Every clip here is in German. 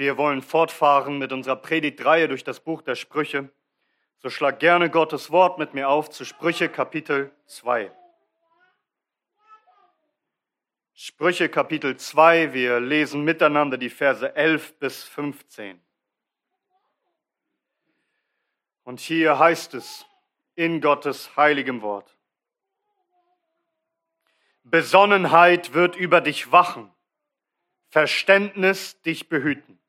Wir wollen fortfahren mit unserer Predigtreihe durch das Buch der Sprüche. So schlag gerne Gottes Wort mit mir auf zu Sprüche Kapitel 2. Sprüche Kapitel 2, wir lesen miteinander die Verse 11 bis 15. Und hier heißt es in Gottes heiligem Wort. Besonnenheit wird über dich wachen, Verständnis dich behüten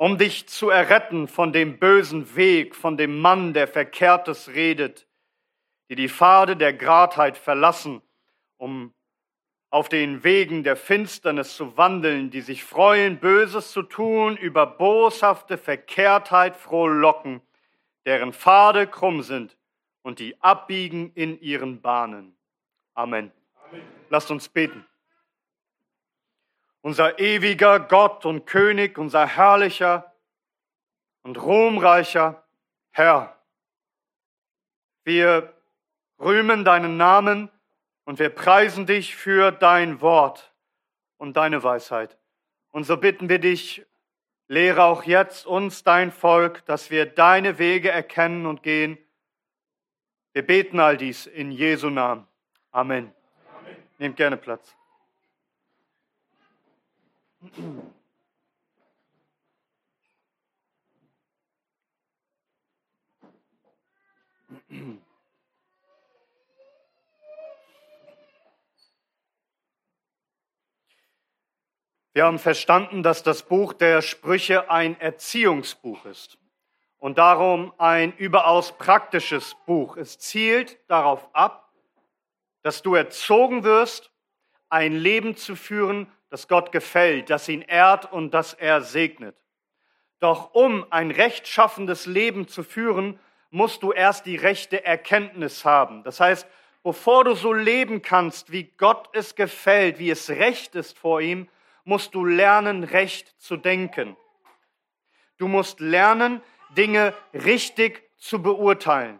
um dich zu erretten von dem bösen Weg, von dem Mann, der Verkehrtes redet, die die Pfade der Gradheit verlassen, um auf den Wegen der Finsternis zu wandeln, die sich freuen, Böses zu tun, über boshafte Verkehrtheit frohlocken, deren Pfade krumm sind und die abbiegen in ihren Bahnen. Amen. Amen. Lasst uns beten. Unser ewiger Gott und König, unser herrlicher und ruhmreicher Herr. Wir rühmen deinen Namen und wir preisen dich für dein Wort und deine Weisheit. Und so bitten wir dich, lehre auch jetzt uns dein Volk, dass wir deine Wege erkennen und gehen. Wir beten all dies in Jesu Namen. Amen. Amen. Nehmt gerne Platz. Wir haben verstanden, dass das Buch der Sprüche ein Erziehungsbuch ist und darum ein überaus praktisches Buch. Es zielt darauf ab, dass du erzogen wirst, ein Leben zu führen, das Gott gefällt, das ihn ehrt und das er segnet. Doch um ein rechtschaffendes Leben zu führen, musst du erst die rechte Erkenntnis haben. Das heißt, bevor du so leben kannst, wie Gott es gefällt, wie es recht ist vor ihm, musst du lernen, recht zu denken. Du musst lernen, Dinge richtig zu beurteilen,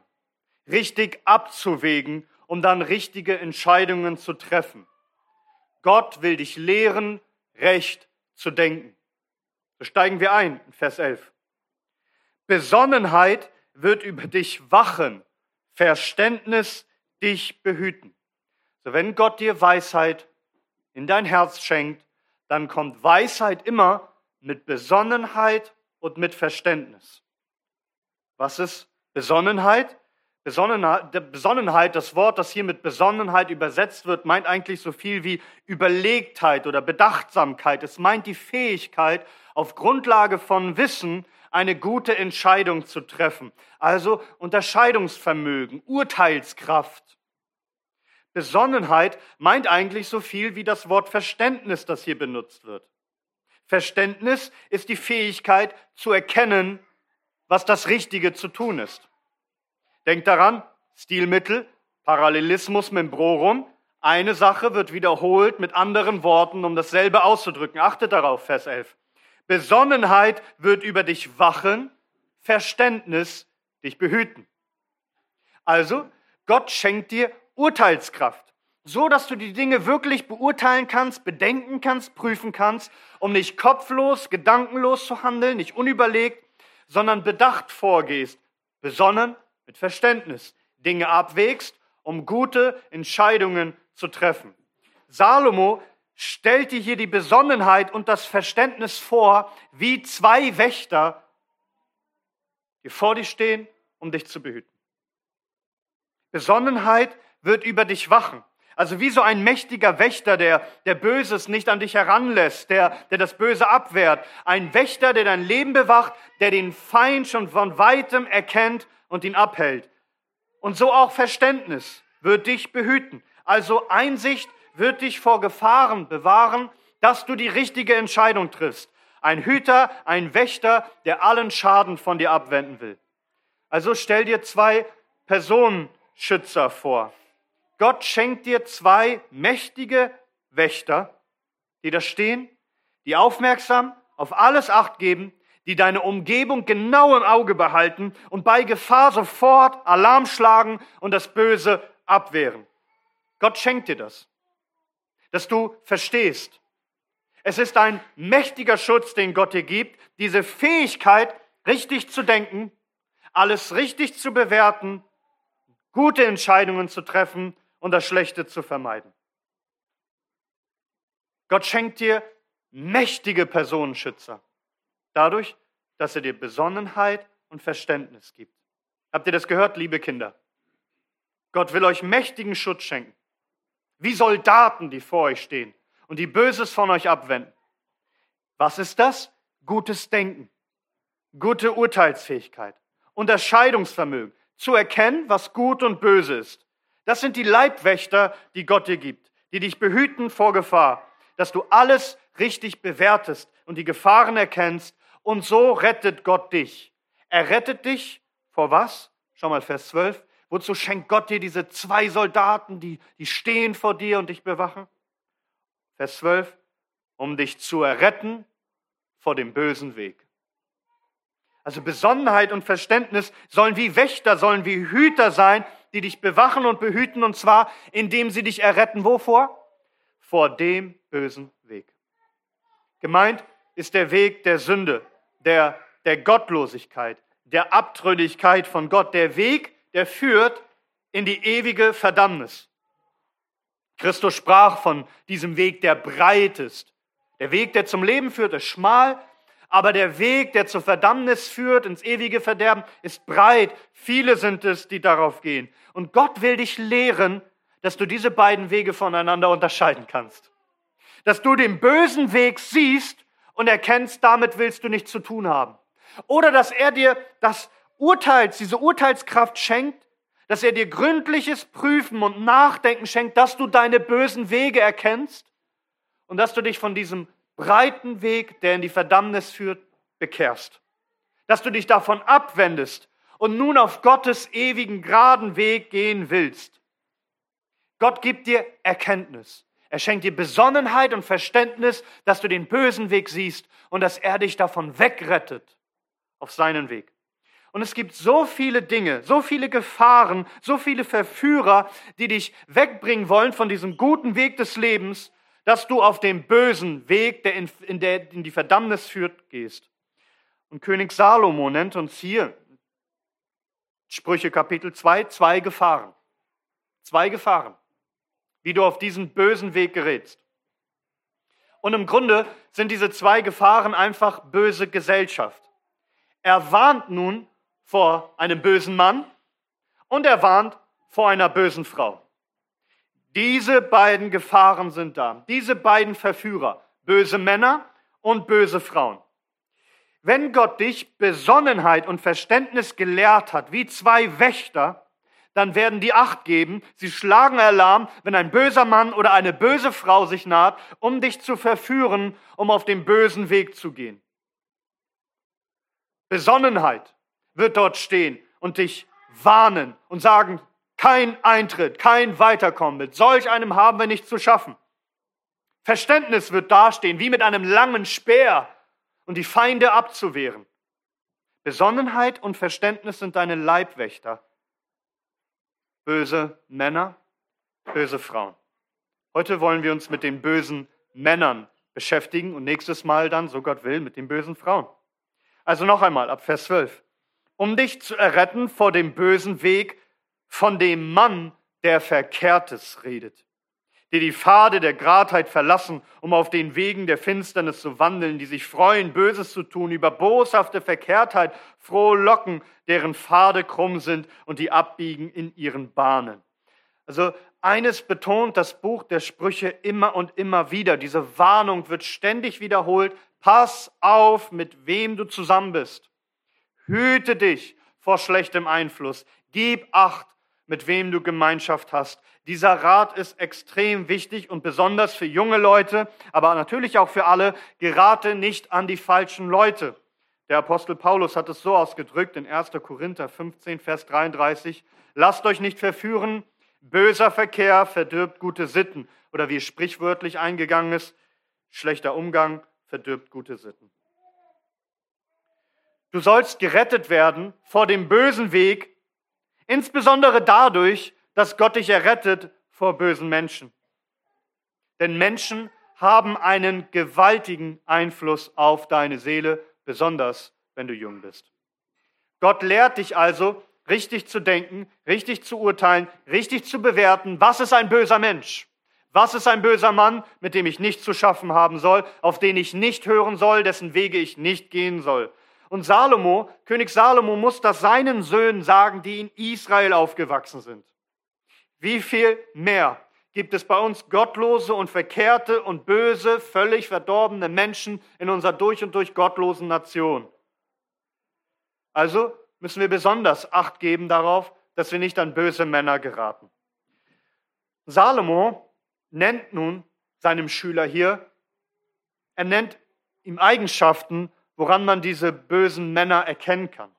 richtig abzuwägen, um dann richtige Entscheidungen zu treffen. Gott will dich lehren, recht zu denken. So steigen wir ein in Vers 11. Besonnenheit wird über dich wachen, Verständnis dich behüten. So wenn Gott dir Weisheit in dein Herz schenkt, dann kommt Weisheit immer mit Besonnenheit und mit Verständnis. Was ist Besonnenheit? Besonnenheit, das Wort, das hier mit Besonnenheit übersetzt wird, meint eigentlich so viel wie Überlegtheit oder Bedachtsamkeit. Es meint die Fähigkeit, auf Grundlage von Wissen eine gute Entscheidung zu treffen. Also Unterscheidungsvermögen, Urteilskraft. Besonnenheit meint eigentlich so viel wie das Wort Verständnis, das hier benutzt wird. Verständnis ist die Fähigkeit zu erkennen, was das Richtige zu tun ist. Denkt daran, Stilmittel, Parallelismus membrorum. Eine Sache wird wiederholt mit anderen Worten, um dasselbe auszudrücken. Achtet darauf, Vers 11. Besonnenheit wird über dich wachen, Verständnis dich behüten. Also, Gott schenkt dir Urteilskraft, so dass du die Dinge wirklich beurteilen kannst, bedenken kannst, prüfen kannst, um nicht kopflos, gedankenlos zu handeln, nicht unüberlegt, sondern bedacht vorgehst, besonnen mit Verständnis Dinge abwägst, um gute Entscheidungen zu treffen. Salomo stellt dir hier die Besonnenheit und das Verständnis vor, wie zwei Wächter, die vor dir stehen, um dich zu behüten. Besonnenheit wird über dich wachen. Also wie so ein mächtiger Wächter, der, der Böses nicht an dich heranlässt, der, der das Böse abwehrt. Ein Wächter, der dein Leben bewacht, der den Feind schon von weitem erkennt und ihn abhält. Und so auch Verständnis wird dich behüten. Also Einsicht wird dich vor Gefahren bewahren, dass du die richtige Entscheidung triffst. Ein Hüter, ein Wächter, der allen Schaden von dir abwenden will. Also stell dir zwei Personenschützer vor. Gott schenkt dir zwei mächtige Wächter, die da stehen, die aufmerksam auf alles acht geben, die deine Umgebung genau im Auge behalten und bei Gefahr sofort Alarm schlagen und das Böse abwehren. Gott schenkt dir das, dass du verstehst. Es ist ein mächtiger Schutz, den Gott dir gibt, diese Fähigkeit, richtig zu denken, alles richtig zu bewerten, gute Entscheidungen zu treffen und das Schlechte zu vermeiden. Gott schenkt dir mächtige Personenschützer, dadurch, dass er dir Besonnenheit und Verständnis gibt. Habt ihr das gehört, liebe Kinder? Gott will euch mächtigen Schutz schenken, wie Soldaten, die vor euch stehen und die Böses von euch abwenden. Was ist das? Gutes Denken, gute Urteilsfähigkeit, Unterscheidungsvermögen, zu erkennen, was gut und böse ist. Das sind die Leibwächter, die Gott dir gibt, die dich behüten vor Gefahr, dass du alles richtig bewertest und die Gefahren erkennst und so rettet Gott dich. Er rettet dich vor was? Schau mal, Vers 12. Wozu schenkt Gott dir diese zwei Soldaten, die, die stehen vor dir und dich bewachen? Vers 12. Um dich zu erretten vor dem bösen Weg. Also Besonnenheit und Verständnis sollen wie Wächter, sollen wie Hüter sein, die dich bewachen und behüten, und zwar indem sie dich erretten. Wovor? Vor dem bösen Weg. Gemeint ist der Weg der Sünde, der, der Gottlosigkeit, der Abtrünnigkeit von Gott, der Weg, der führt in die ewige Verdammnis. Christus sprach von diesem Weg, der breit ist. Der Weg, der zum Leben führt, ist schmal, aber der Weg, der zur Verdammnis führt, ins ewige Verderben, ist breit. Viele sind es, die darauf gehen. Und Gott will dich lehren, dass du diese beiden Wege voneinander unterscheiden kannst. Dass du den bösen Weg siehst und erkennst, damit willst du nichts zu tun haben. Oder dass er dir das Urteils, diese Urteilskraft schenkt, dass er dir gründliches Prüfen und Nachdenken schenkt, dass du deine bösen Wege erkennst und dass du dich von diesem breiten Weg, der in die Verdammnis führt, bekehrst. Dass du dich davon abwendest und nun auf Gottes ewigen geraden Weg gehen willst. Gott gibt dir Erkenntnis. Er schenkt dir Besonnenheit und Verständnis, dass du den bösen Weg siehst und dass er dich davon wegrettet auf seinen Weg. Und es gibt so viele Dinge, so viele Gefahren, so viele Verführer, die dich wegbringen wollen von diesem guten Weg des Lebens, dass du auf dem bösen Weg, der in, in, der in die Verdammnis führt, gehst. Und König Salomo nennt uns hier, Sprüche Kapitel 2, zwei Gefahren. Zwei Gefahren, wie du auf diesen bösen Weg gerätst. Und im Grunde sind diese zwei Gefahren einfach böse Gesellschaft. Er warnt nun vor einem bösen Mann und er warnt vor einer bösen Frau. Diese beiden Gefahren sind da. Diese beiden Verführer, böse Männer und böse Frauen. Wenn Gott dich Besonnenheit und Verständnis gelehrt hat, wie zwei Wächter, dann werden die Acht geben. Sie schlagen Alarm, wenn ein böser Mann oder eine böse Frau sich naht, um dich zu verführen, um auf dem bösen Weg zu gehen. Besonnenheit wird dort stehen und dich warnen und sagen, kein Eintritt, kein Weiterkommen. Mit solch einem haben wir nichts zu schaffen. Verständnis wird dastehen, wie mit einem langen Speer und die Feinde abzuwehren. Besonnenheit und Verständnis sind deine Leibwächter. Böse Männer, böse Frauen. Heute wollen wir uns mit den bösen Männern beschäftigen und nächstes Mal dann, so Gott will, mit den bösen Frauen. Also noch einmal ab Vers 12. Um dich zu erretten vor dem bösen Weg, von dem Mann, der Verkehrtes redet, die die Pfade der Gradheit verlassen, um auf den Wegen der Finsternis zu wandeln, die sich freuen, Böses zu tun, über boshafte Verkehrtheit froh locken, deren Pfade krumm sind und die abbiegen in ihren Bahnen. Also eines betont das Buch der Sprüche immer und immer wieder. Diese Warnung wird ständig wiederholt. Pass auf, mit wem du zusammen bist. Hüte dich vor schlechtem Einfluss. Gib Acht mit wem du Gemeinschaft hast. Dieser Rat ist extrem wichtig und besonders für junge Leute, aber natürlich auch für alle. Gerate nicht an die falschen Leute. Der Apostel Paulus hat es so ausgedrückt in 1. Korinther 15, Vers 33. Lasst euch nicht verführen, böser Verkehr verdirbt gute Sitten. Oder wie es sprichwörtlich eingegangen ist, schlechter Umgang verdirbt gute Sitten. Du sollst gerettet werden vor dem bösen Weg, Insbesondere dadurch, dass Gott dich errettet vor bösen Menschen. Denn Menschen haben einen gewaltigen Einfluss auf deine Seele, besonders wenn du jung bist. Gott lehrt dich also, richtig zu denken, richtig zu urteilen, richtig zu bewerten, was ist ein böser Mensch? Was ist ein böser Mann, mit dem ich nicht zu schaffen haben soll, auf den ich nicht hören soll, dessen Wege ich nicht gehen soll? Und Salomo, König Salomo, muss das seinen Söhnen sagen, die in Israel aufgewachsen sind. Wie viel mehr gibt es bei uns gottlose und verkehrte und böse, völlig verdorbene Menschen in unserer durch und durch gottlosen Nation? Also müssen wir besonders Acht geben darauf, dass wir nicht an böse Männer geraten. Salomo nennt nun seinem Schüler hier, er nennt ihm Eigenschaften, woran man diese bösen Männer erkennen kann.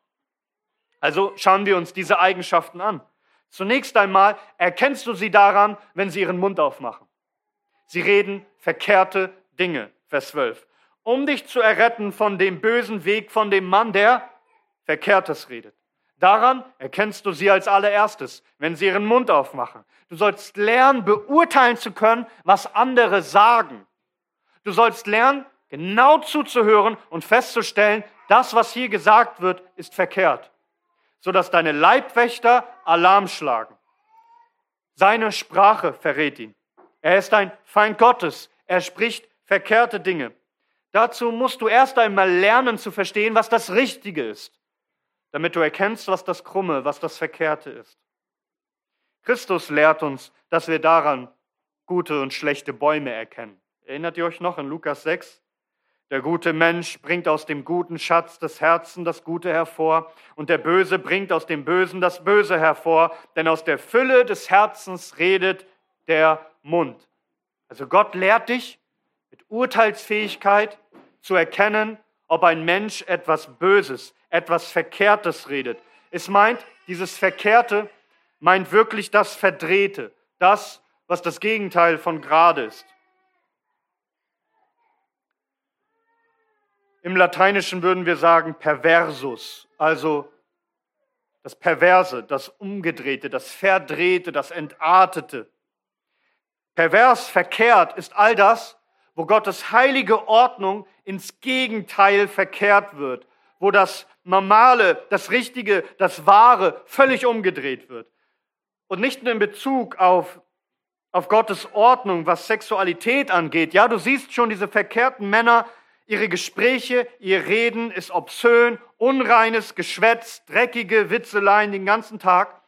Also schauen wir uns diese Eigenschaften an. Zunächst einmal erkennst du sie daran, wenn sie ihren Mund aufmachen. Sie reden verkehrte Dinge, Vers 12. Um dich zu erretten von dem bösen Weg von dem Mann, der Verkehrtes redet. Daran erkennst du sie als allererstes, wenn sie ihren Mund aufmachen. Du sollst lernen, beurteilen zu können, was andere sagen. Du sollst lernen, genau zuzuhören und festzustellen, das, was hier gesagt wird, ist verkehrt, sodass deine Leibwächter Alarm schlagen. Seine Sprache verrät ihn. Er ist ein Feind Gottes. Er spricht verkehrte Dinge. Dazu musst du erst einmal lernen zu verstehen, was das Richtige ist damit du erkennst, was das Krumme, was das Verkehrte ist. Christus lehrt uns, dass wir daran gute und schlechte Bäume erkennen. Erinnert ihr euch noch in Lukas 6? Der gute Mensch bringt aus dem guten Schatz des Herzens das Gute hervor und der Böse bringt aus dem Bösen das Böse hervor, denn aus der Fülle des Herzens redet der Mund. Also Gott lehrt dich mit Urteilsfähigkeit zu erkennen, ob ein Mensch etwas Böses, etwas Verkehrtes redet. Es meint, dieses Verkehrte meint wirklich das Verdrehte, das, was das Gegenteil von gerade ist. Im Lateinischen würden wir sagen perversus, also das Perverse, das Umgedrehte, das Verdrehte, das Entartete. Pervers, verkehrt ist all das, wo Gottes heilige Ordnung ins Gegenteil verkehrt wird, wo das Normale, das Richtige, das Wahre völlig umgedreht wird. Und nicht nur in Bezug auf, auf Gottes Ordnung, was Sexualität angeht. Ja, du siehst schon diese verkehrten Männer, ihre Gespräche, ihr Reden ist obszön, unreines Geschwätz, dreckige Witzeleien den ganzen Tag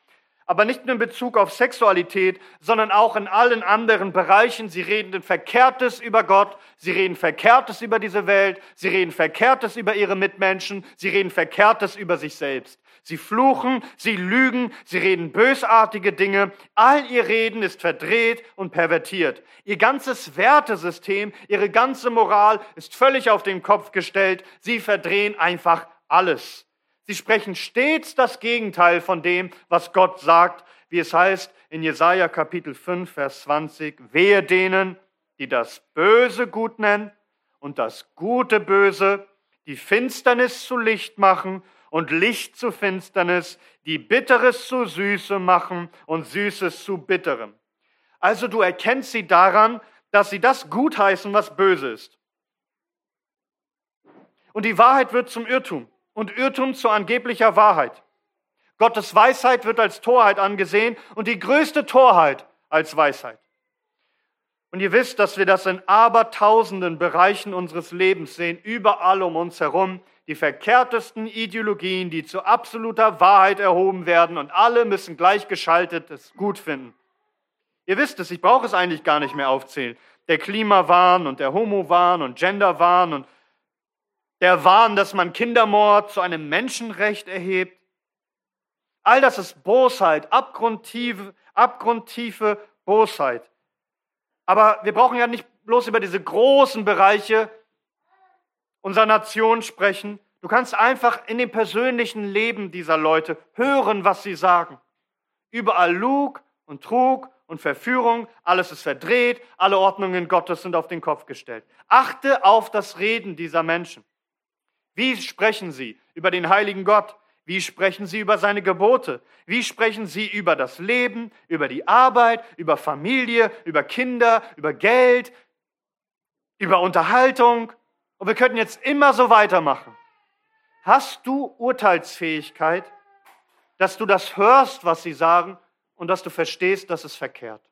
aber nicht nur in Bezug auf Sexualität, sondern auch in allen anderen Bereichen. Sie reden Verkehrtes über Gott, sie reden Verkehrtes über diese Welt, sie reden Verkehrtes über ihre Mitmenschen, sie reden Verkehrtes über sich selbst. Sie fluchen, sie lügen, sie reden bösartige Dinge. All ihr Reden ist verdreht und pervertiert. Ihr ganzes Wertesystem, ihre ganze Moral ist völlig auf den Kopf gestellt. Sie verdrehen einfach alles. Sie sprechen stets das Gegenteil von dem, was Gott sagt, wie es heißt in Jesaja Kapitel 5, Vers 20. Wehe denen, die das Böse gut nennen und das Gute böse, die Finsternis zu Licht machen und Licht zu Finsternis, die Bitteres zu Süße machen und Süßes zu Bitterem. Also du erkennst sie daran, dass sie das gutheißen, was böse ist. Und die Wahrheit wird zum Irrtum und Irrtum zu angeblicher Wahrheit. Gottes Weisheit wird als Torheit angesehen und die größte Torheit als Weisheit. Und ihr wisst, dass wir das in abertausenden Bereichen unseres Lebens sehen, überall um uns herum, die verkehrtesten Ideologien, die zu absoluter Wahrheit erhoben werden und alle müssen gleichgeschaltet es gut finden. Ihr wisst es, ich brauche es eigentlich gar nicht mehr aufzählen. Der Klimawahn und der Homo-Wahn und Gender-Wahn und der Wahn, dass man Kindermord zu einem Menschenrecht erhebt. All das ist Bosheit, abgrundtiefe, abgrundtiefe Bosheit. Aber wir brauchen ja nicht bloß über diese großen Bereiche unserer Nation sprechen. Du kannst einfach in dem persönlichen Leben dieser Leute hören, was sie sagen. Überall Lug und Trug und Verführung, alles ist verdreht, alle Ordnungen Gottes sind auf den Kopf gestellt. Achte auf das Reden dieser Menschen. Wie sprechen sie über den heiligen Gott? Wie sprechen sie über seine Gebote? Wie sprechen sie über das Leben, über die Arbeit, über Familie, über Kinder, über Geld, über Unterhaltung und wir könnten jetzt immer so weitermachen. Hast du Urteilsfähigkeit, dass du das hörst, was sie sagen und dass du verstehst, dass es verkehrt,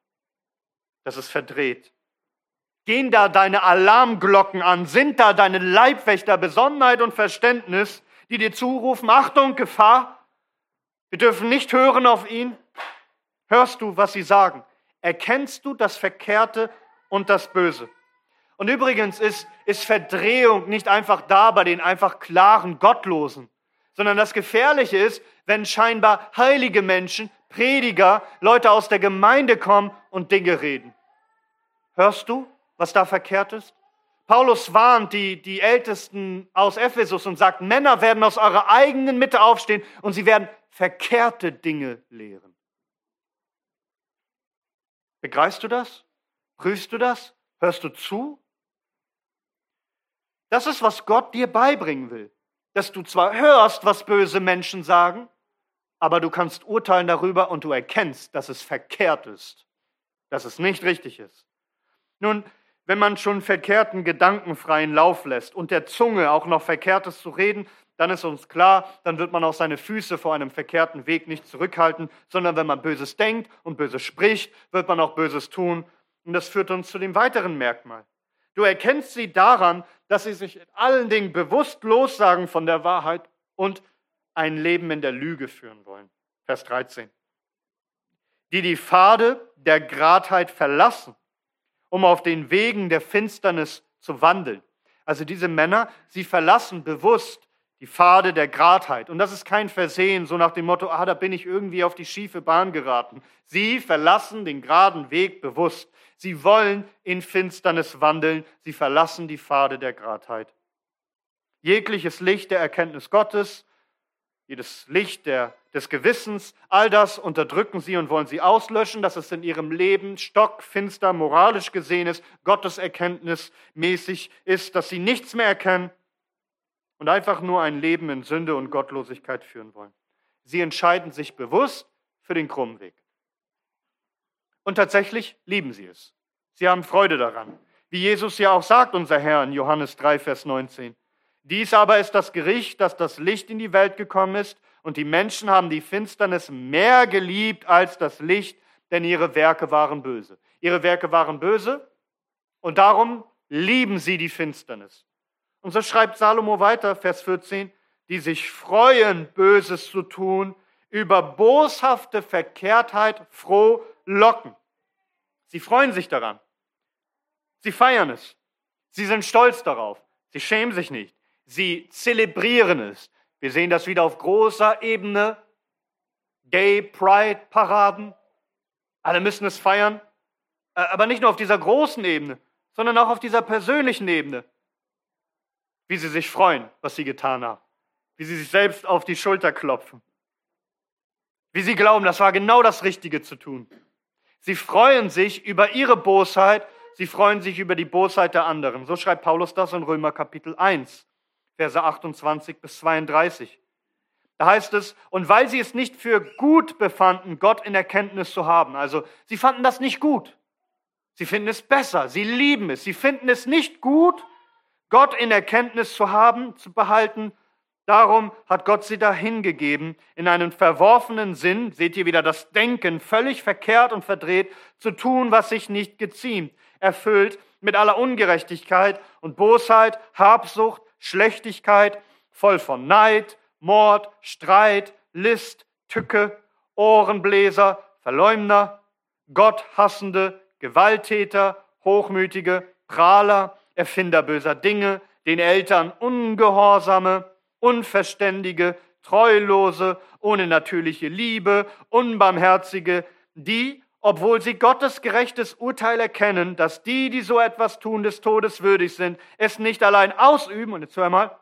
dass es verdreht? Gehen da deine Alarmglocken an? Sind da deine Leibwächter Besonnenheit und Verständnis, die dir zurufen, Achtung, Gefahr? Wir dürfen nicht hören auf ihn. Hörst du, was sie sagen? Erkennst du das Verkehrte und das Böse? Und übrigens ist, ist Verdrehung nicht einfach da bei den einfach klaren Gottlosen, sondern das Gefährliche ist, wenn scheinbar heilige Menschen, Prediger, Leute aus der Gemeinde kommen und Dinge reden. Hörst du, was da verkehrt ist? Paulus warnt die, die Ältesten aus Ephesus und sagt, Männer werden aus eurer eigenen Mitte aufstehen und sie werden verkehrte Dinge lehren. Begreifst du das? Prüfst du das? Hörst du zu? Das ist, was Gott dir beibringen will. Dass du zwar hörst, was böse Menschen sagen, aber du kannst urteilen darüber und du erkennst, dass es verkehrt ist, dass es nicht richtig ist. Nun, wenn man schon verkehrten Gedanken freien Lauf lässt und der Zunge auch noch Verkehrtes zu reden, dann ist uns klar, dann wird man auch seine Füße vor einem verkehrten Weg nicht zurückhalten, sondern wenn man Böses denkt und Böses spricht, wird man auch Böses tun. Und das führt uns zu dem weiteren Merkmal. Du erkennst sie daran, dass sie sich in allen Dingen bewusst lossagen von der Wahrheit und ein Leben in der Lüge führen wollen. Vers 13. Die die Pfade der Gradheit verlassen, um auf den Wegen der Finsternis zu wandeln. Also diese Männer, sie verlassen bewusst die Pfade der Gradheit. Und das ist kein Versehen, so nach dem Motto, ah, da bin ich irgendwie auf die schiefe Bahn geraten. Sie verlassen den geraden Weg bewusst. Sie wollen in Finsternis wandeln. Sie verlassen die Pfade der Gradheit. Jegliches Licht der Erkenntnis Gottes, jedes Licht der, des Gewissens, all das unterdrücken sie und wollen sie auslöschen, dass es in ihrem Leben stockfinster, moralisch gesehen ist, Gottes Erkenntnis mäßig ist, dass sie nichts mehr erkennen und einfach nur ein Leben in Sünde und Gottlosigkeit führen wollen. Sie entscheiden sich bewusst für den krummen Weg. Und tatsächlich lieben sie es. Sie haben Freude daran. Wie Jesus ja auch sagt, unser Herr in Johannes 3, Vers 19. Dies aber ist das Gericht, dass das Licht in die Welt gekommen ist und die Menschen haben die Finsternis mehr geliebt als das Licht, denn ihre Werke waren böse. Ihre Werke waren böse und darum lieben sie die Finsternis. Und so schreibt Salomo weiter, Vers 14, die sich freuen, Böses zu tun, über boshafte Verkehrtheit froh locken. Sie freuen sich daran. Sie feiern es. Sie sind stolz darauf. Sie schämen sich nicht. Sie zelebrieren es. Wir sehen das wieder auf großer Ebene. Gay Pride Paraden. Alle müssen es feiern. Äh, aber nicht nur auf dieser großen Ebene, sondern auch auf dieser persönlichen Ebene wie sie sich freuen, was sie getan haben, wie sie sich selbst auf die Schulter klopfen, wie sie glauben, das war genau das Richtige zu tun. Sie freuen sich über ihre Bosheit, sie freuen sich über die Bosheit der anderen. So schreibt Paulus das in Römer Kapitel 1, Verse 28 bis 32. Da heißt es, und weil sie es nicht für gut befanden, Gott in Erkenntnis zu haben, also sie fanden das nicht gut, sie finden es besser, sie lieben es, sie finden es nicht gut, Gott in Erkenntnis zu haben, zu behalten. Darum hat Gott sie dahingegeben, in einem verworfenen Sinn, seht ihr wieder das Denken, völlig verkehrt und verdreht, zu tun, was sich nicht geziemt, erfüllt mit aller Ungerechtigkeit und Bosheit, Habsucht, Schlechtigkeit, voll von Neid, Mord, Streit, List, Tücke, Ohrenbläser, Verleumder, Gotthassende, Gewalttäter, Hochmütige, Prahler, Erfinder böser Dinge, den Eltern Ungehorsame, Unverständige, Treulose, ohne natürliche Liebe, Unbarmherzige, die, obwohl sie Gottes gerechtes Urteil erkennen, dass die, die so etwas tun, des Todes würdig sind, es nicht allein ausüben, und jetzt hör mal,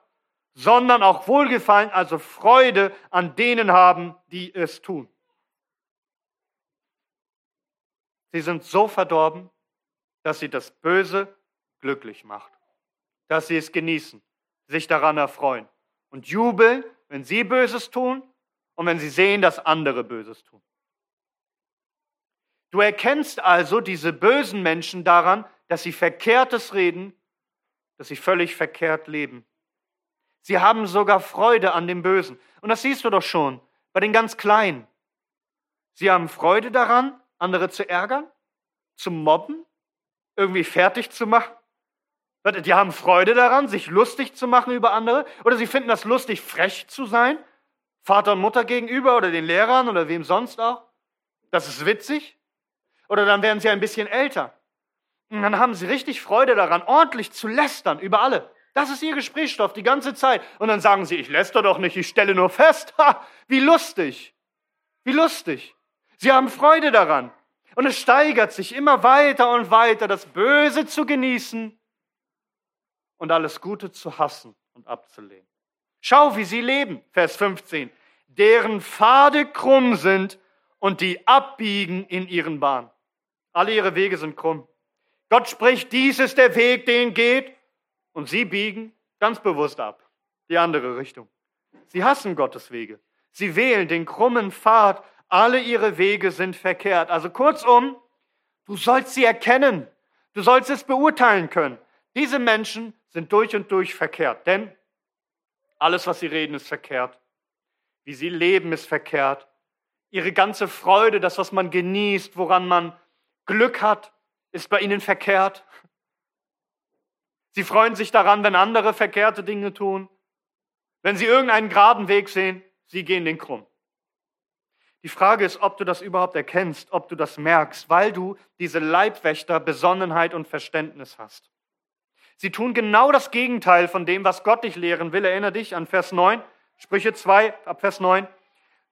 sondern auch Wohlgefallen, also Freude an denen haben, die es tun. Sie sind so verdorben, dass sie das Böse glücklich macht. Dass sie es genießen, sich daran erfreuen und jubeln, wenn sie Böses tun und wenn sie sehen, dass andere Böses tun. Du erkennst also diese bösen Menschen daran, dass sie Verkehrtes reden dass sie völlig verkehrt leben. Sie haben sogar Freude an dem Bösen. Und das siehst du doch schon bei den ganz Kleinen. Sie haben Freude daran, andere zu ärgern, zu mobben, irgendwie fertig zu machen. Die haben Freude daran, sich lustig zu machen über andere. Oder sie finden das lustig, frech zu sein. Vater und Mutter gegenüber oder den Lehrern oder wem sonst auch. Das ist witzig. Oder dann werden sie ein bisschen älter. Und dann haben sie richtig Freude daran, ordentlich zu lästern über alle. Das ist ihr Gesprächsstoff die ganze Zeit. Und dann sagen sie, ich läster doch nicht, ich stelle nur fest. Ha, wie lustig. Wie lustig. Sie haben Freude daran. Und es steigert sich immer weiter und weiter, das Böse zu genießen und alles Gute zu hassen und abzulehnen. Schau, wie sie leben, Vers 15, deren Pfade krumm sind und die abbiegen in ihren Bahn. Alle ihre Wege sind krumm. Gott spricht, dies ist der Weg, den geht, und sie biegen ganz bewusst ab, die andere Richtung. Sie hassen Gottes Wege. Sie wählen den krummen Pfad. Alle ihre Wege sind verkehrt. Also kurzum, du sollst sie erkennen. Du sollst es beurteilen können. Diese Menschen sind durch und durch verkehrt, denn alles, was sie reden, ist verkehrt. Wie sie leben, ist verkehrt. Ihre ganze Freude, das, was man genießt, woran man Glück hat, ist bei ihnen verkehrt. Sie freuen sich daran, wenn andere verkehrte Dinge tun. Wenn sie irgendeinen geraden Weg sehen, sie gehen den krumm. Die Frage ist, ob du das überhaupt erkennst, ob du das merkst, weil du diese Leibwächter Besonnenheit und Verständnis hast. Sie tun genau das Gegenteil von dem, was Gott dich lehren will. Erinnere dich an Vers 9, Sprüche 2 ab Vers 9.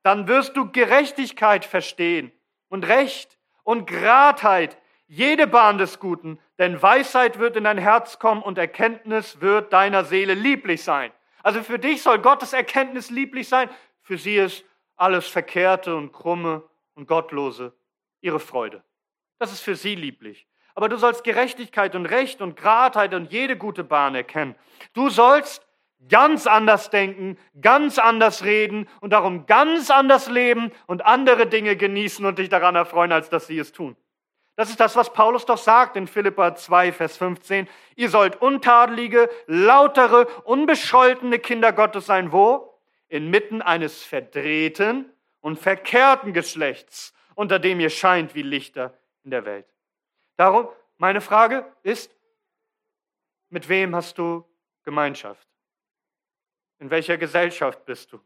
Dann wirst du Gerechtigkeit verstehen und Recht und Gradheit, jede Bahn des Guten, denn Weisheit wird in dein Herz kommen und Erkenntnis wird deiner Seele lieblich sein. Also für dich soll Gottes Erkenntnis lieblich sein, für sie ist alles Verkehrte und Krumme und Gottlose ihre Freude. Das ist für sie lieblich. Aber du sollst Gerechtigkeit und Recht und Gradheit und jede gute Bahn erkennen. Du sollst ganz anders denken, ganz anders reden und darum ganz anders leben und andere Dinge genießen und dich daran erfreuen, als dass sie es tun. Das ist das, was Paulus doch sagt in Philippa 2, Vers 15. Ihr sollt untadelige, lautere, unbescholtene Kinder Gottes sein. Wo? Inmitten eines verdrehten und verkehrten Geschlechts, unter dem ihr scheint wie Lichter in der Welt. Darum, meine Frage ist, mit wem hast du Gemeinschaft? In welcher Gesellschaft bist du?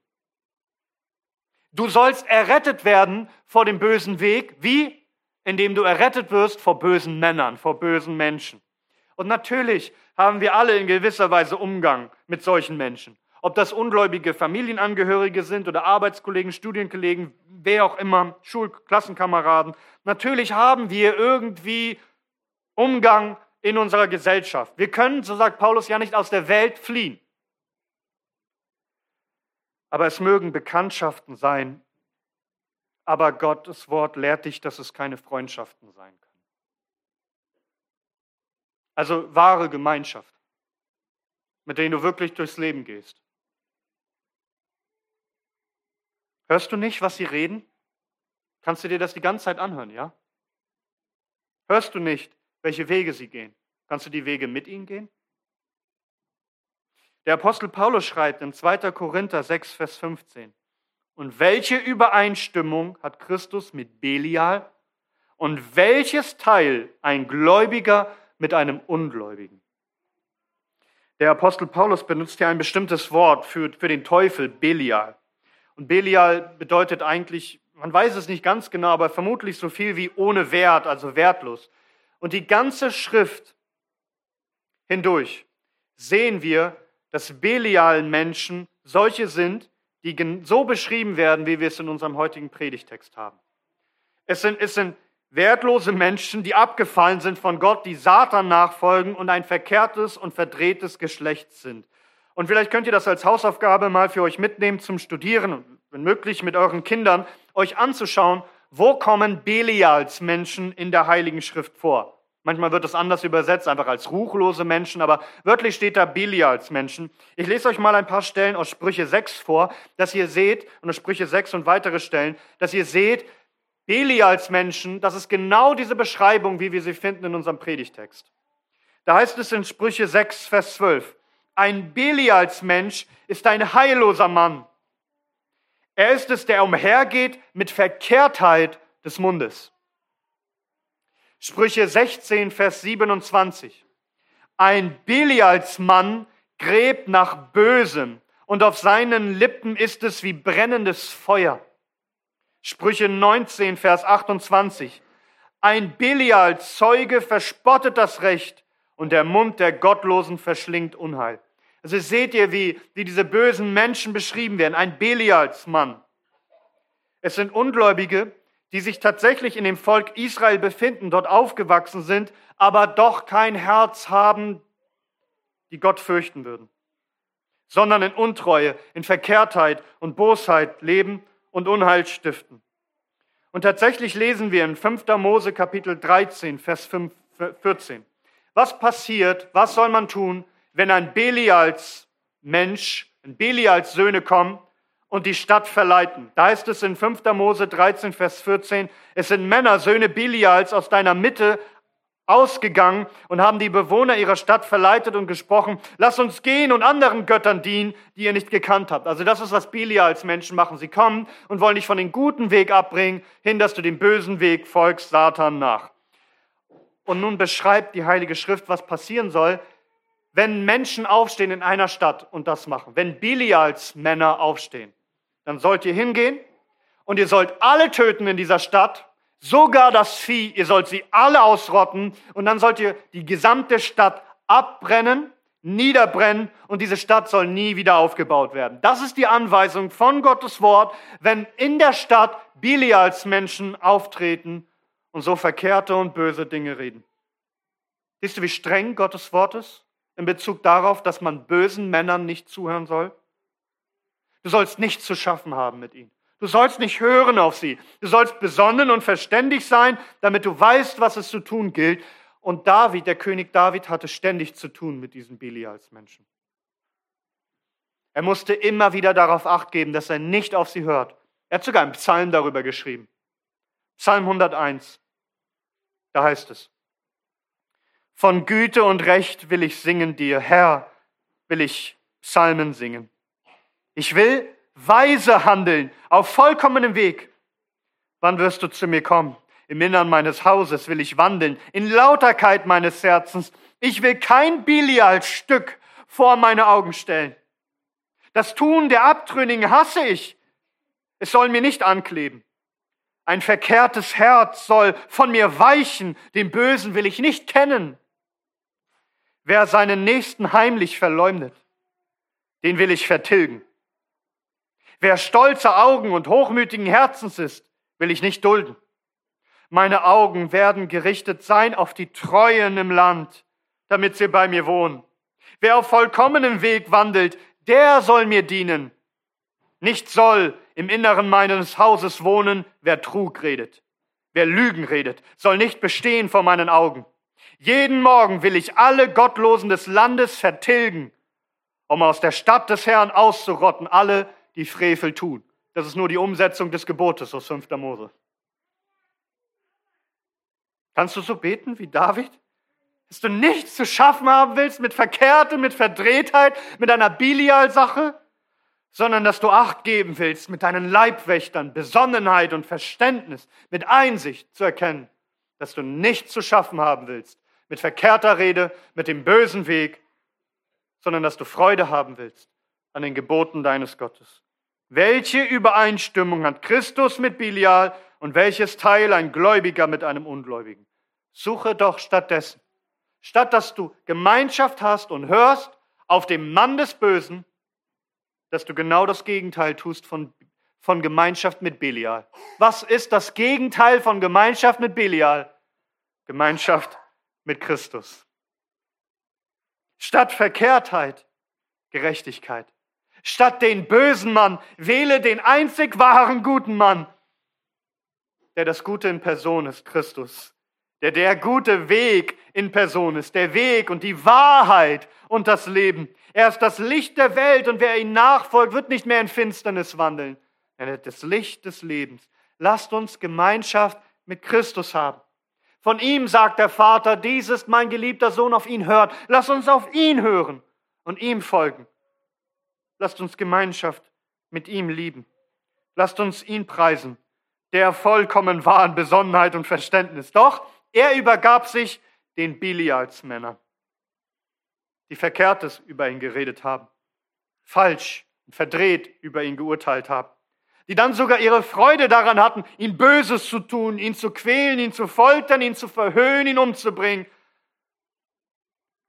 Du sollst errettet werden vor dem bösen Weg. Wie? indem du errettet wirst vor bösen Männern, vor bösen Menschen. Und natürlich haben wir alle in gewisser Weise Umgang mit solchen Menschen. Ob das ungläubige Familienangehörige sind oder Arbeitskollegen, Studienkollegen, wer auch immer, Schulklassenkameraden. Natürlich haben wir irgendwie Umgang in unserer Gesellschaft. Wir können, so sagt Paulus, ja nicht aus der Welt fliehen. Aber es mögen Bekanntschaften sein, aber Gottes Wort lehrt dich, dass es keine Freundschaften sein können. Also wahre Gemeinschaft, mit denen du wirklich durchs Leben gehst. Hörst du nicht, was sie reden? Kannst du dir das die ganze Zeit anhören, ja? Hörst du nicht, welche Wege sie gehen? Kannst du die Wege mit ihnen gehen? Der Apostel Paulus schreibt in 2. Korinther 6, Vers 15, und welche Übereinstimmung hat Christus mit Belial? Und welches Teil ein Gläubiger mit einem Ungläubigen? Der Apostel Paulus benutzt hier ein bestimmtes Wort für, für den Teufel, Belial. Und Belial bedeutet eigentlich, man weiß es nicht ganz genau, aber vermutlich so viel wie ohne Wert, also wertlos. Und die ganze Schrift hindurch sehen wir, dass Belial-Menschen solche sind, die so beschrieben werden, wie wir es in unserem heutigen Predigtext haben. Es sind, es sind wertlose Menschen, die abgefallen sind von Gott, die Satan nachfolgen und ein verkehrtes und verdrehtes Geschlecht sind. Und vielleicht könnt ihr das als Hausaufgabe mal für euch mitnehmen zum Studieren, wenn möglich mit euren Kindern, euch anzuschauen, wo kommen Belials Menschen in der Heiligen Schrift vor. Manchmal wird es anders übersetzt, einfach als ruchlose Menschen, aber wörtlich steht da Bili als Menschen. Ich lese euch mal ein paar Stellen aus Sprüche 6 vor, dass ihr seht, und aus Sprüche 6 und weitere Stellen, dass ihr seht, Beli als Menschen, das ist genau diese Beschreibung, wie wir sie finden in unserem Predigtext. Da heißt es in Sprüche 6, Vers 12, ein Belials-Mensch ist ein heilloser Mann. Er ist es, der umhergeht mit Verkehrtheit des Mundes. Sprüche 16, Vers 27. Ein Belials-Mann gräbt nach Bösem und auf seinen Lippen ist es wie brennendes Feuer. Sprüche 19, Vers 28. Ein Belial-Zeuge verspottet das Recht und der Mund der Gottlosen verschlingt Unheil. Also seht ihr, wie, wie diese bösen Menschen beschrieben werden. Ein Belials-Mann. Es sind Ungläubige, die sich tatsächlich in dem Volk Israel befinden, dort aufgewachsen sind, aber doch kein Herz haben, die Gott fürchten würden, sondern in Untreue, in Verkehrtheit und Bosheit leben und Unheil stiften. Und tatsächlich lesen wir in 5. Mose Kapitel 13, Vers 5, 14. Was passiert, was soll man tun, wenn ein Belials Mensch, ein Belials Söhne kommen und die Stadt verleiten. Da heißt es in 5. Mose 13, Vers 14, es sind Männer, Söhne Bilials aus deiner Mitte ausgegangen und haben die Bewohner ihrer Stadt verleitet und gesprochen, lass uns gehen und anderen Göttern dienen, die ihr nicht gekannt habt. Also das ist, was Bilials Menschen machen. Sie kommen und wollen dich von dem guten Weg abbringen, hin, dass du dem bösen Weg folgst, Satan nach. Und nun beschreibt die Heilige Schrift, was passieren soll, wenn Menschen aufstehen in einer Stadt und das machen. Wenn Bilials Männer aufstehen dann sollt ihr hingehen und ihr sollt alle töten in dieser Stadt, sogar das Vieh, ihr sollt sie alle ausrotten und dann sollt ihr die gesamte Stadt abbrennen, niederbrennen und diese Stadt soll nie wieder aufgebaut werden. Das ist die Anweisung von Gottes Wort, wenn in der Stadt Bilials Menschen auftreten und so verkehrte und böse Dinge reden. Siehst du, wie streng Gottes Wort ist in Bezug darauf, dass man bösen Männern nicht zuhören soll? Du sollst nichts zu schaffen haben mit ihnen. Du sollst nicht hören auf sie. Du sollst besonnen und verständig sein, damit du weißt, was es zu tun gilt. Und David, der König David, hatte ständig zu tun mit diesen Belials Menschen. Er musste immer wieder darauf acht geben, dass er nicht auf sie hört. Er hat sogar einen Psalm darüber geschrieben. Psalm 101. Da heißt es, von Güte und Recht will ich singen dir, Herr, will ich Psalmen singen. Ich will weise handeln, auf vollkommenem Weg. Wann wirst du zu mir kommen? Im Innern meines Hauses will ich wandeln, in Lauterkeit meines Herzens. Ich will kein Bilial-Stück vor meine Augen stellen. Das Tun der Abtrünnigen hasse ich. Es soll mir nicht ankleben. Ein verkehrtes Herz soll von mir weichen, den Bösen will ich nicht kennen. Wer seinen Nächsten heimlich verleumdet, den will ich vertilgen. Wer stolze Augen und hochmütigen Herzens ist, will ich nicht dulden. Meine Augen werden gerichtet sein auf die Treuen im Land, damit sie bei mir wohnen. Wer auf vollkommenem Weg wandelt, der soll mir dienen. Nicht soll im Inneren meines Hauses wohnen, wer Trug redet. Wer Lügen redet, soll nicht bestehen vor meinen Augen. Jeden Morgen will ich alle Gottlosen des Landes vertilgen, um aus der Stadt des Herrn auszurotten alle, die Frevel tun. Das ist nur die Umsetzung des Gebotes aus 5. Mose. Kannst du so beten wie David? Dass du nichts zu schaffen haben willst mit Verkehrte, mit Verdrehtheit, mit einer Bilial-Sache, sondern dass du Acht geben willst mit deinen Leibwächtern, Besonnenheit und Verständnis, mit Einsicht zu erkennen, dass du nichts zu schaffen haben willst mit verkehrter Rede, mit dem bösen Weg, sondern dass du Freude haben willst an den Geboten deines Gottes. Welche Übereinstimmung hat Christus mit Bilial und welches Teil ein Gläubiger mit einem Ungläubigen? Suche doch stattdessen, statt dass du Gemeinschaft hast und hörst auf dem Mann des Bösen, dass du genau das Gegenteil tust von, von Gemeinschaft mit Belial. Was ist das Gegenteil von Gemeinschaft mit Belial? Gemeinschaft mit Christus. Statt Verkehrtheit, Gerechtigkeit. Statt den bösen Mann, wähle den einzig wahren guten Mann, der das Gute in Person ist, Christus. Der der gute Weg in Person ist, der Weg und die Wahrheit und das Leben. Er ist das Licht der Welt und wer ihm nachfolgt, wird nicht mehr in Finsternis wandeln. Er ist das Licht des Lebens. Lasst uns Gemeinschaft mit Christus haben. Von ihm sagt der Vater, dies ist mein geliebter Sohn, auf ihn hört. Lasst uns auf ihn hören und ihm folgen. Lasst uns Gemeinschaft mit ihm lieben. Lasst uns ihn preisen, der vollkommen war in Besonnenheit und Verständnis. Doch er übergab sich den Bilialsmännern, die Verkehrtes über ihn geredet haben, falsch und verdreht über ihn geurteilt haben die dann sogar ihre Freude daran hatten, ihm Böses zu tun, ihn zu quälen, ihn zu foltern, ihn zu verhöhnen, ihn umzubringen.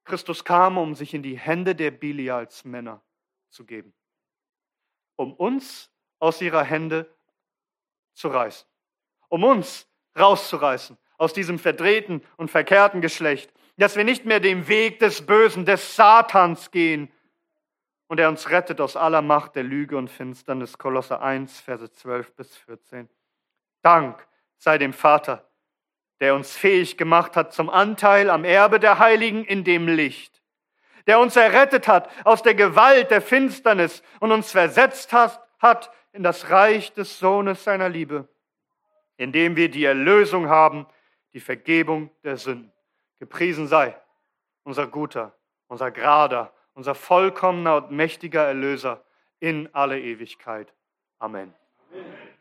Christus kam, um sich in die Hände der Bilials Männer zu geben, um uns aus ihrer Hände zu reißen, um uns rauszureißen aus diesem verdrehten und verkehrten Geschlecht, dass wir nicht mehr den Weg des Bösen, des Satans gehen, und er uns rettet aus aller Macht der Lüge und Finsternis. Kolosser 1, Verse 12 bis 14. Dank sei dem Vater, der uns fähig gemacht hat zum Anteil am Erbe der Heiligen in dem Licht, der uns errettet hat aus der Gewalt der Finsternis und uns versetzt hat in das Reich des Sohnes seiner Liebe, indem wir die Erlösung haben, die Vergebung der Sünden. Gepriesen sei unser guter, unser gerader, unser vollkommener und mächtiger Erlöser in alle Ewigkeit. Amen. Amen.